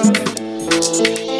o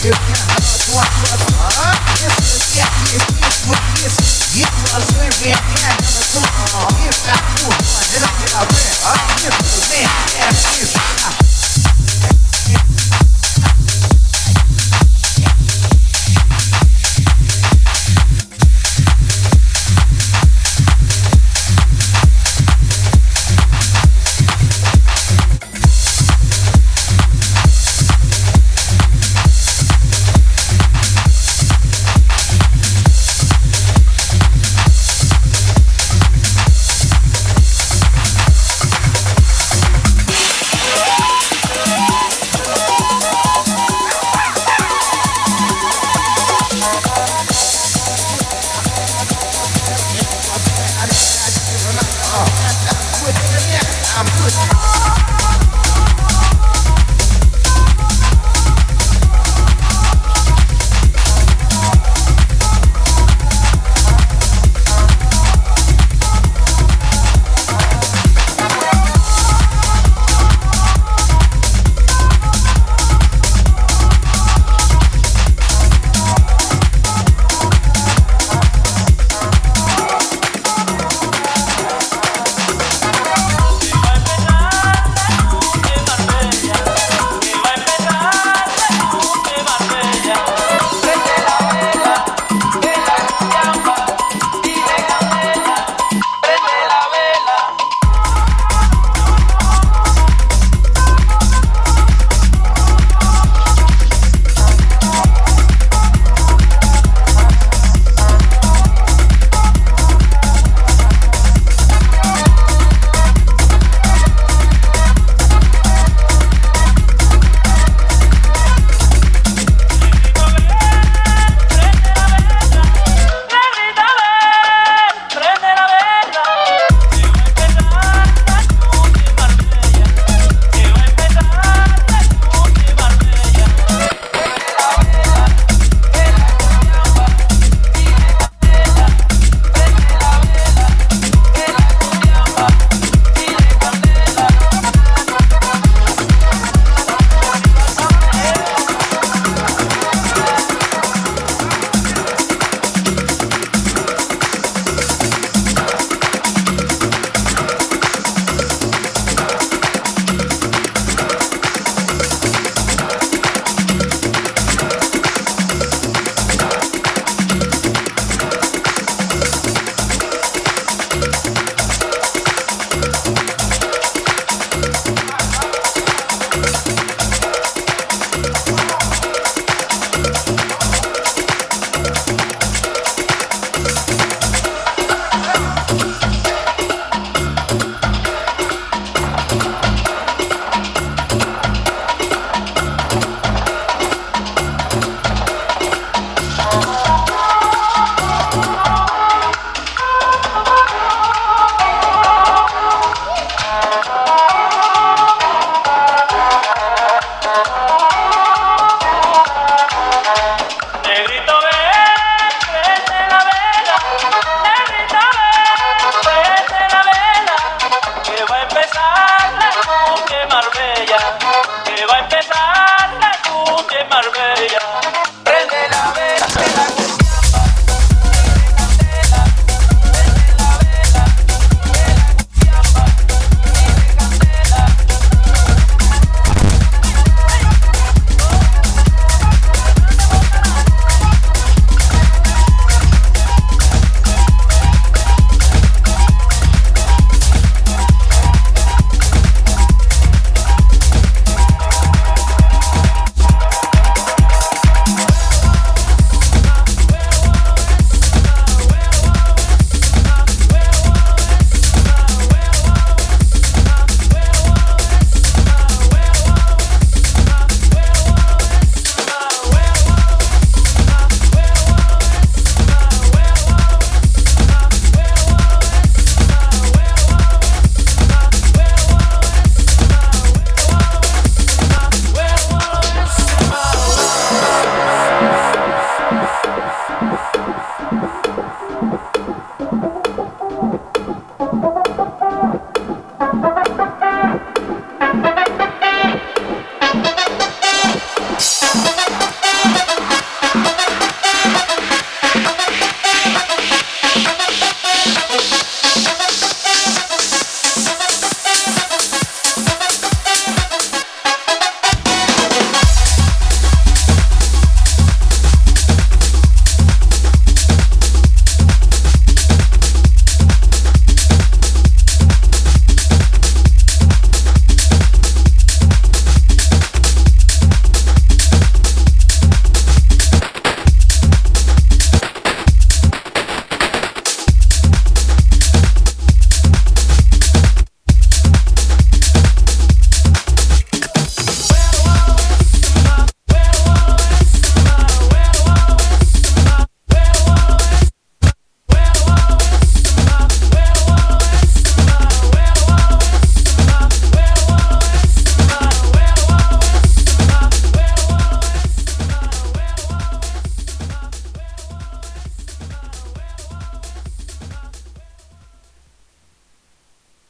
va a empezar